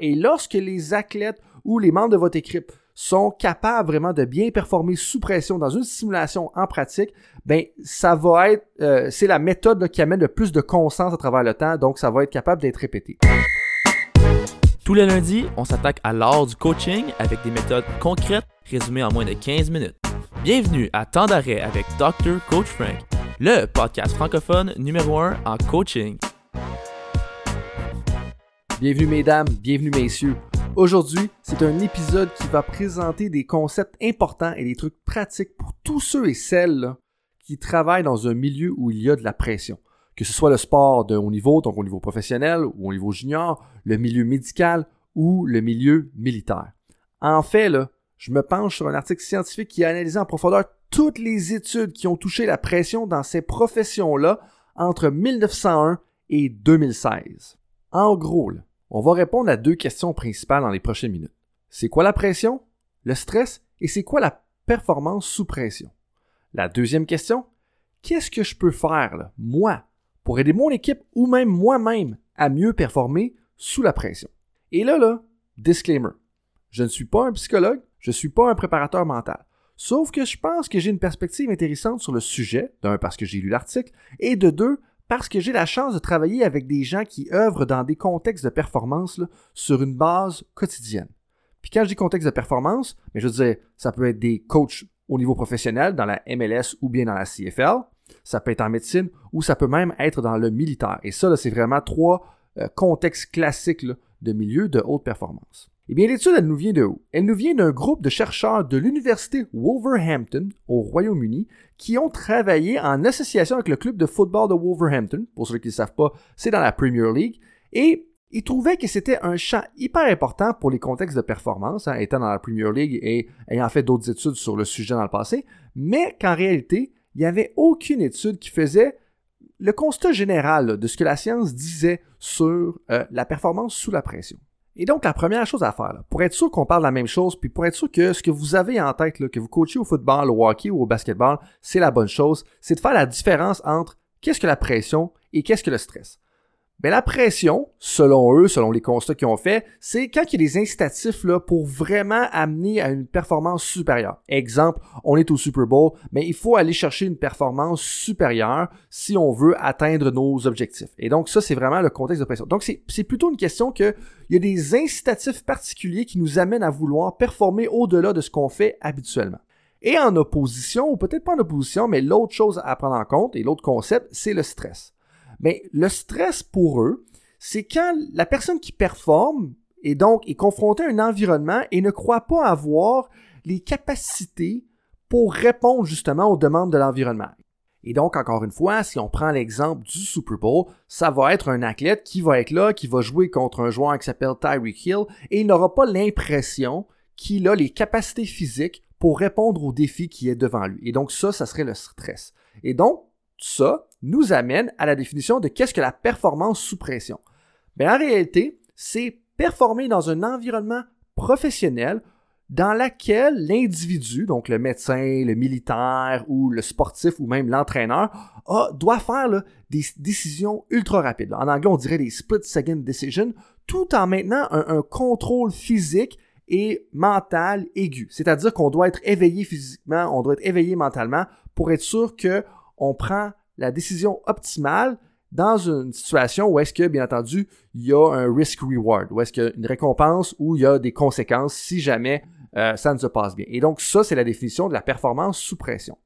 Et lorsque les athlètes ou les membres de votre équipe sont capables vraiment de bien performer sous pression dans une simulation en pratique, ben ça va être, euh, c'est la méthode qui amène le plus de constance à travers le temps, donc ça va être capable d'être répété. Tous les lundis, on s'attaque à l'art du coaching avec des méthodes concrètes résumées en moins de 15 minutes. Bienvenue à Temps d'arrêt avec Dr. Coach Frank, le podcast francophone numéro 1 en coaching. Bienvenue mesdames, bienvenue messieurs. Aujourd'hui, c'est un épisode qui va présenter des concepts importants et des trucs pratiques pour tous ceux et celles qui travaillent dans un milieu où il y a de la pression. Que ce soit le sport de haut niveau, donc au niveau professionnel ou au niveau junior, le milieu médical ou le milieu militaire. En fait, je me penche sur un article scientifique qui a analysé en profondeur toutes les études qui ont touché la pression dans ces professions-là entre 1901 et 2016. En gros, on va répondre à deux questions principales dans les prochaines minutes. C'est quoi la pression, le stress et c'est quoi la performance sous pression? La deuxième question, qu'est-ce que je peux faire, moi, pour aider mon équipe ou même moi-même à mieux performer sous la pression? Et là, là, disclaimer. Je ne suis pas un psychologue, je ne suis pas un préparateur mental. Sauf que je pense que j'ai une perspective intéressante sur le sujet, d'un parce que j'ai lu l'article, et de deux parce que j'ai la chance de travailler avec des gens qui œuvrent dans des contextes de performance sur une base quotidienne. Puis quand je dis contexte de performance, mais je veux dire, ça peut être des coachs au niveau professionnel dans la MLS ou bien dans la CFL, ça peut être en médecine ou ça peut même être dans le militaire. Et ça, c'est vraiment trois euh, contextes classiques de milieu de haute performance. Eh bien, l'étude, elle nous vient de où? Elle nous vient d'un groupe de chercheurs de l'Université Wolverhampton au Royaume-Uni qui ont travaillé en association avec le club de football de Wolverhampton. Pour ceux qui ne savent pas, c'est dans la Premier League. Et ils trouvaient que c'était un champ hyper important pour les contextes de performance, hein, étant dans la Premier League et ayant fait d'autres études sur le sujet dans le passé, mais qu'en réalité, il n'y avait aucune étude qui faisait le constat général de ce que la science disait sur euh, la performance sous la pression. Et donc, la première chose à faire, pour être sûr qu'on parle de la même chose, puis pour être sûr que ce que vous avez en tête, que vous coachez au football, au hockey ou au basketball, c'est la bonne chose, c'est de faire la différence entre qu'est-ce que la pression et qu'est-ce que le stress. Mais la pression, selon eux, selon les constats qu'ils ont fait, c'est quand il y a des incitatifs là, pour vraiment amener à une performance supérieure. Exemple, on est au Super Bowl, mais il faut aller chercher une performance supérieure si on veut atteindre nos objectifs. Et donc ça, c'est vraiment le contexte de pression. Donc c'est plutôt une question que il y a des incitatifs particuliers qui nous amènent à vouloir performer au-delà de ce qu'on fait habituellement. Et en opposition, ou peut-être pas en opposition, mais l'autre chose à prendre en compte, et l'autre concept, c'est le stress. Mais le stress pour eux, c'est quand la personne qui performe et donc est confrontée à un environnement et ne croit pas avoir les capacités pour répondre justement aux demandes de l'environnement. Et donc, encore une fois, si on prend l'exemple du Super Bowl, ça va être un athlète qui va être là, qui va jouer contre un joueur qui s'appelle Tyreek Hill, et il n'aura pas l'impression qu'il a les capacités physiques pour répondre au défi qui est devant lui. Et donc, ça, ça serait le stress. Et donc, ça nous amène à la définition de qu'est-ce que la performance sous pression. Mais en réalité, c'est performer dans un environnement professionnel dans lequel l'individu, donc le médecin, le militaire ou le sportif ou même l'entraîneur, doit faire des décisions ultra rapides. En anglais, on dirait des split second decisions, tout en maintenant un, un contrôle physique et mental aigu. C'est-à-dire qu'on doit être éveillé physiquement, on doit être éveillé mentalement pour être sûr que on prend la décision optimale dans une situation où est-ce que, bien entendu, il y a un risk-reward, où est-ce qu'il y a une récompense, ou il y a des conséquences si jamais euh, ça ne se passe bien. Et donc, ça, c'est la définition de la performance sous pression.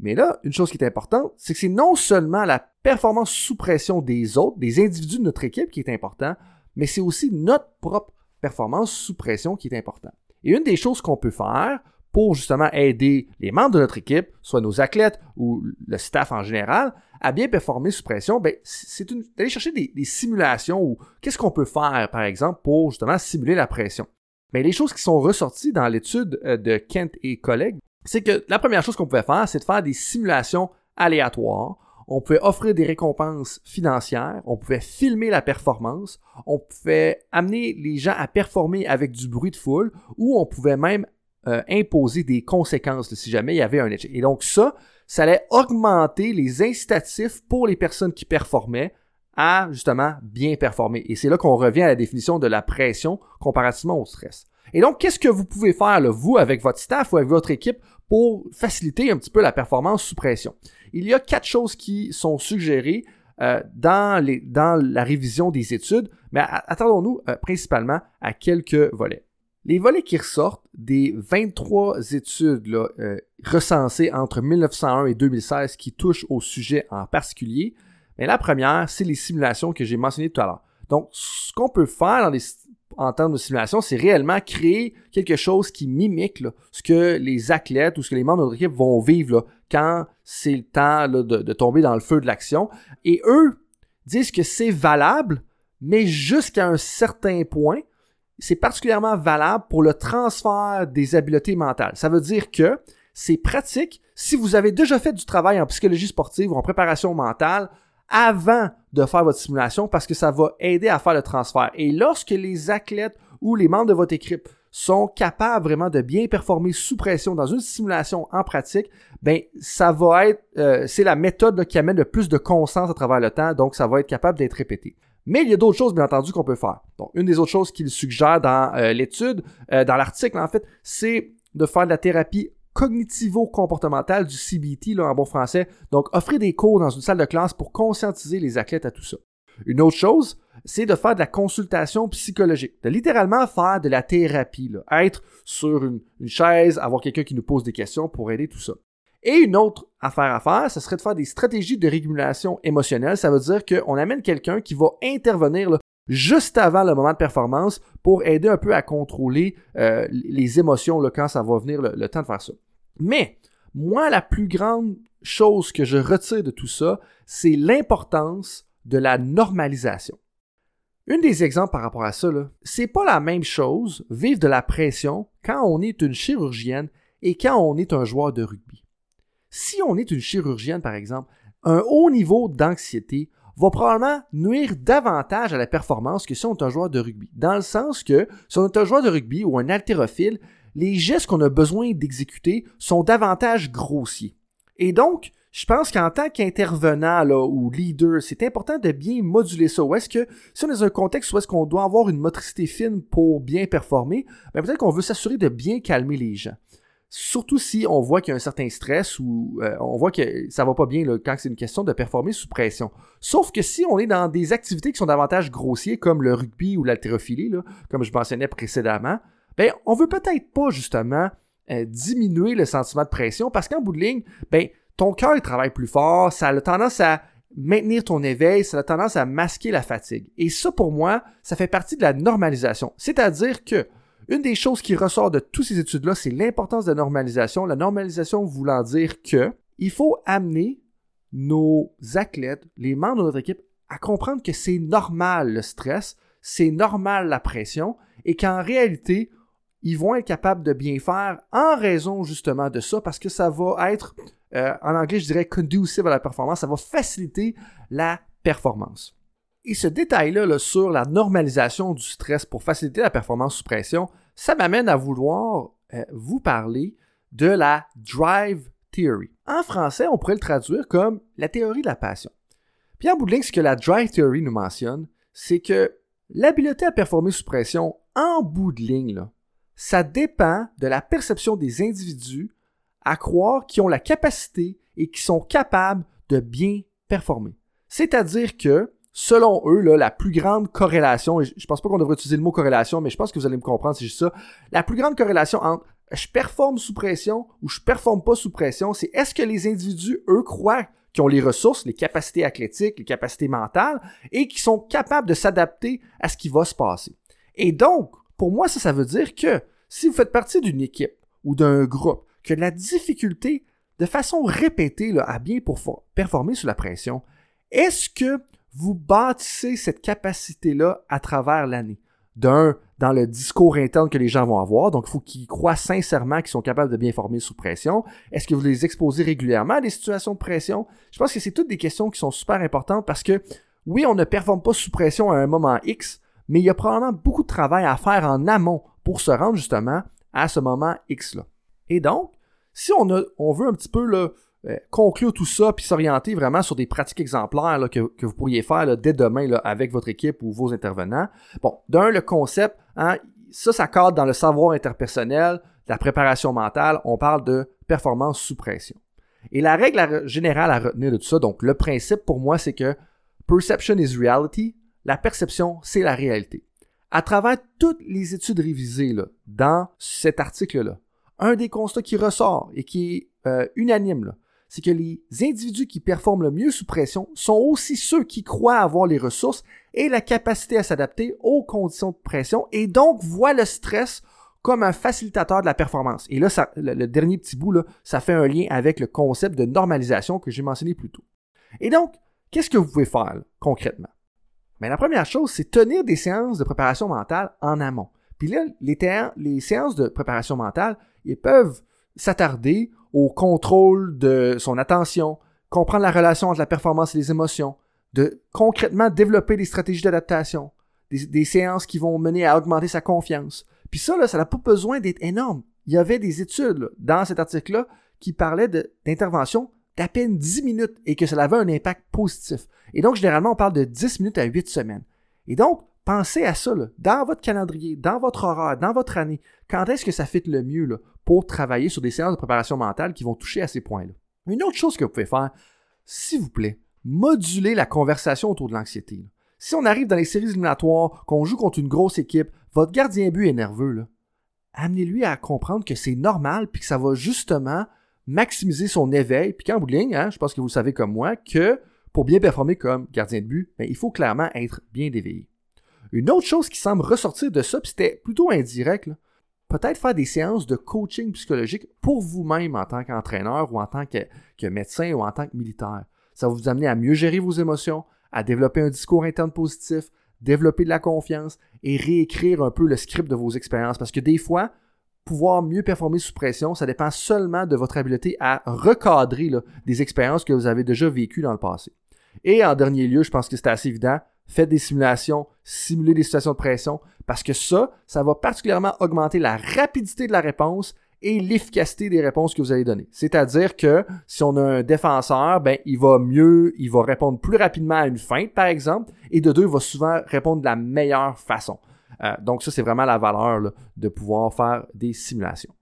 Mais là, une chose qui est importante, c'est que c'est non seulement la performance sous pression des autres, des individus de notre équipe qui est important, mais c'est aussi notre propre performance sous pression qui est importante. Et une des choses qu'on peut faire pour justement aider les membres de notre équipe, soit nos athlètes ou le staff en général, à bien performer sous pression, ben, c'est d'aller chercher des, simulations ou qu'est-ce qu'on peut faire, par exemple, pour justement simuler la pression. Mais les choses qui sont ressorties dans l'étude euh, de Kent et collègues, c'est que la première chose qu'on pouvait faire, c'est de faire des simulations aléatoires. On pouvait offrir des récompenses financières, on pouvait filmer la performance, on pouvait amener les gens à performer avec du bruit de foule, ou on pouvait même euh, imposer des conséquences si jamais il y avait un échec. Et donc ça, ça allait augmenter les incitatifs pour les personnes qui performaient à justement bien performer. Et c'est là qu'on revient à la définition de la pression comparativement au stress. Et donc, qu'est-ce que vous pouvez faire, vous, avec votre staff ou avec votre équipe, pour faciliter un petit peu la performance sous pression? Il y a quatre choses qui sont suggérées euh, dans, les, dans la révision des études, mais attendons-nous euh, principalement à quelques volets. Les volets qui ressortent des 23 études euh, recensées entre 1901 et 2016 qui touchent au sujet en particulier, mais la première, c'est les simulations que j'ai mentionnées tout à l'heure. Donc, ce qu'on peut faire en termes de simulation, c'est réellement créer quelque chose qui mimique ce que les athlètes ou ce que les membres de notre équipe vont vivre quand c'est le temps de, de, tomber dans le feu de l'action. Et eux disent que c'est valable, mais jusqu'à un certain point, c'est particulièrement valable pour le transfert des habiletés mentales. Ça veut dire que c'est pratique si vous avez déjà fait du travail en psychologie sportive ou en préparation mentale avant de faire votre simulation parce que ça va aider à faire le transfert. Et lorsque les athlètes ou les membres de votre équipe sont capables vraiment de bien performer sous pression dans une simulation en pratique, ben ça va être, euh, c'est la méthode qui amène le plus de constance à travers le temps, donc ça va être capable d'être répété. Mais il y a d'autres choses, bien entendu, qu'on peut faire. Donc, une des autres choses qu'il suggère dans euh, l'étude, euh, dans l'article, en fait, c'est de faire de la thérapie cognitivo-comportementale du CBT, là, en bon français. Donc, offrir des cours dans une salle de classe pour conscientiser les athlètes à tout ça. Une autre chose, c'est de faire de la consultation psychologique, de littéralement faire de la thérapie, là, être sur une, une chaise, avoir quelqu'un qui nous pose des questions pour aider tout ça. Et une autre affaire à faire, ce serait de faire des stratégies de régulation émotionnelle. Ça veut dire qu'on amène quelqu'un qui va intervenir juste avant le moment de performance pour aider un peu à contrôler euh, les émotions là, quand ça va venir le, temps de faire ça. Mais moi, la plus grande chose que je retire de tout ça, c'est l'importance de la normalisation. Un des exemples par rapport à ça, c'est pas la même chose vivre de la pression quand on est une chirurgienne et quand on est un joueur de rugby. Si on est une chirurgienne, par exemple, un haut niveau d'anxiété va probablement nuire davantage à la performance que si on est un joueur de rugby. Dans le sens que si on est un joueur de rugby ou un haltérophile, les gestes qu'on a besoin d'exécuter sont davantage grossiers. Et donc, je pense qu'en tant qu'intervenant ou leader, c'est important de bien moduler ça. Ou est-ce que si on est dans un contexte où est-ce qu'on doit avoir une motricité fine pour bien performer, ben peut-être qu'on veut s'assurer de bien calmer les gens. Surtout si on voit qu'il y a un certain stress ou euh, on voit que ça va pas bien quand c'est une question de performer sous pression. Sauf que si on est dans des activités qui sont davantage grossiers comme le rugby ou l'haltérophilie, comme je mentionnais précédemment, ben on veut peut-être pas justement euh, diminuer le sentiment de pression parce qu'en bout de ligne, ben ton cœur travaille plus fort, ça a tendance à maintenir ton éveil, ça a tendance à masquer la fatigue. Et ça pour moi, ça fait partie de la normalisation. C'est-à-dire que une des choses qui ressort de toutes ces études-là, c'est l'importance de la normalisation. La normalisation voulant dire que il faut amener nos athlètes, les membres de notre équipe, à comprendre que c'est normal le stress, c'est normal la pression, et qu'en réalité, ils vont être capables de bien faire en raison justement de ça, parce que ça va être, euh, en anglais je dirais conducive à la performance, ça va faciliter la performance. Et ce détail-là sur la normalisation du stress pour faciliter la performance sous pression, ça m'amène à vouloir euh, vous parler de la drive theory. En français, on pourrait le traduire comme la théorie de la passion. Puis en bout de ligne, ce que la drive theory nous mentionne, c'est que l'habileté à performer sous pression, en bout de ligne, ça dépend de la perception des individus à croire qu'ils ont la capacité et qui sont capables de bien performer. C'est-à-dire que selon eux, là, la plus grande corrélation, et je pense pas qu'on devrait utiliser le mot corrélation, mais je pense que vous allez me comprendre je dis ça, la plus grande corrélation entre je performe sous pression ou je performe pas sous pression, c'est est-ce que les individus, eux, croient qu'ils ont les ressources, les capacités athlétiques, les capacités mentales, et qui sont capables de s'adapter à ce qui va se passer? Et donc, pour moi, ça, ça veut dire que si vous faites partie d'une équipe ou d'un groupe qui a de la difficulté de façon répétée là, à bien performer sous la pression, est-ce que vous bâtissez cette capacité-là à travers l'année. D'un, dans le discours interne que les gens vont avoir, donc il faut qu'ils croient sincèrement qu'ils sont capables de bien former sous pression. Est-ce que vous les exposez régulièrement à des situations de pression? Je pense que c'est toutes des questions qui sont super importantes parce que oui, on ne performe pas sous pression à un moment X, mais il y a probablement beaucoup de travail à faire en amont pour se rendre justement à ce moment X-là. Et donc, si on, on veut un petit peu là, euh, conclure tout ça puis s'orienter vraiment sur des pratiques exemplaires que, vous pourriez faire dès demain avec votre équipe ou vos intervenants. Bon, d'un, le concept, hein, ça, ça cadre dans le savoir interpersonnel, la préparation mentale, on parle de performance sous pression. Et la règle générale à retenir de tout ça, donc le principe pour moi, c'est que perception is reality, la perception, c'est la réalité. À travers toutes les études révisées dans cet article-là, un des constats qui ressort et qui est euh, unanime, c'est que les individus qui performent le mieux sous pression sont aussi ceux qui croient avoir les ressources et la capacité à s'adapter aux conditions de pression et donc voient le stress comme un facilitateur de la performance. Et là, le, dernier petit bout, ça fait un lien avec le concept de normalisation que j'ai mentionné plus tôt. Et donc, qu'est-ce que vous pouvez faire concrètement? Mais la première chose, c'est tenir des séances de préparation mentale en amont. Puis là, les, les séances de préparation mentale, ils peuvent s'attarder au contrôle de son attention, comprendre la relation entre la performance et les émotions, de concrètement développer des stratégies d'adaptation, des, séances qui vont mener à augmenter sa confiance. Puis ça, là, ça n'a pas besoin d'être énorme. Il y avait des études dans cet article-là qui parlaient d'intervention d'à peine 10 minutes et que ça avait un impact positif. Et donc, généralement, on parle de 10 minutes à 8 semaines. Et donc, pensez à ça, là, dans votre calendrier, dans votre horaire, dans votre année. Quand est-ce que ça fit le mieux là, pour travailler sur des séances de préparation mentale qui vont toucher à ces points-là? Une autre chose que vous pouvez faire, s'il vous plaît, moduler la conversation autour de l'anxiété. Si on arrive dans les séries éliminatoires, qu'on joue contre une grosse équipe, votre gardien but est nerveux, amenez-lui à comprendre que c'est normal puis que ça va justement maximiser son éveil. Puis qu'en bout de ligne, hein, je pense que vous savez comme moi, que pour bien performer comme gardien de but, ben, il faut clairement être bien éveillé. Une autre chose qui semble ressortir de ça, puis c'était plutôt indirect, peut-être faire des séances de coaching psychologique pour vous-même en tant qu'entraîneur ou en tant que, médecin ou en tant que militaire. Ça va vous amener à mieux gérer vos émotions, à développer un discours interne positif, développer de la confiance et réécrire un peu le script de vos expériences. Parce que des fois, pouvoir mieux performer sous pression, ça dépend seulement de votre habileté à recadrer des expériences que vous avez déjà vécues dans le passé. Et en dernier lieu, je pense que c'est assez évident, faites des simulations, simulez des situations de pression, parce que ça, ça va particulièrement augmenter la rapidité de la réponse et l'efficacité des réponses que vous allez donner. C'est-à-dire que si on a un défenseur, ben, il va mieux, il va répondre plus rapidement à une feinte, par exemple, et de deux, il va souvent répondre de la meilleure façon. Euh, donc ça, c'est vraiment la valeur de pouvoir faire des simulations.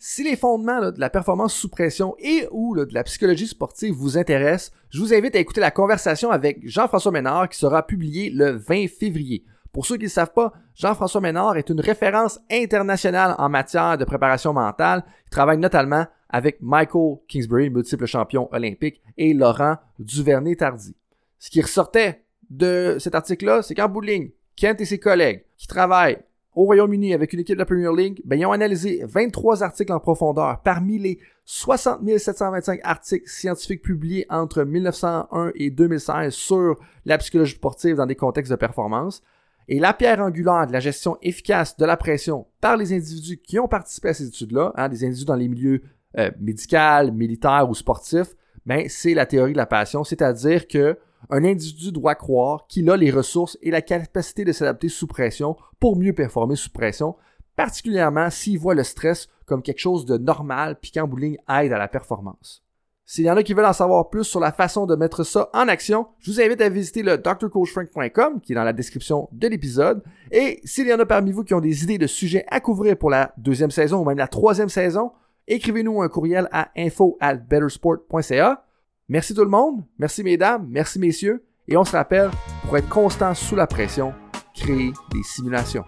Si les fondements de la performance sous pression et ou de la psychologie sportive vous intéressent, je vous invite à écouter la conversation avec Jean-François Ménard qui sera publiée le 20 février. Pour ceux qui ne savent pas, Jean-François Ménard est une référence internationale en matière de préparation mentale. Il travaille notamment avec Michael Kingsbury, multiple champion olympique, et Laurent Duvernay-Tardy. Ce qui ressortait de cet article-là, c'est qu'en bout de ligne, Kent et ses collègues qui travaillent au Royaume-Uni avec une équipe de la Premier League, ben, ils ont analysé 23 articles en profondeur parmi les 60 725 articles scientifiques publiés entre 1901 et 2016 sur la psychologie sportive dans des contextes de performance. Et la pierre angulaire de la gestion efficace de la pression par les individus qui ont participé à ces études-là, hein, des individus dans les milieux euh, médicaux, militaires ou sportifs, ben, c'est la théorie de la passion, c'est-à-dire que un individu doit croire qu'il a les ressources et la capacité de s'adapter sous pression pour mieux performer sous pression, particulièrement s'il voit le stress comme quelque chose de normal puis qu'en bout aide à la performance. S'il y en a qui veulent en savoir plus sur la façon de mettre ça en action, je vous invite à visiter le drcoachfrank.com qui est dans la description de l'épisode. Et s'il y en a parmi vous qui ont des idées de sujets à couvrir pour la deuxième saison ou même la troisième saison, écrivez-nous un courriel à info at bettersport.ca. Merci tout le monde, merci mesdames, merci messieurs, et on se rappelle, pour être constant sous la pression, créer des simulations.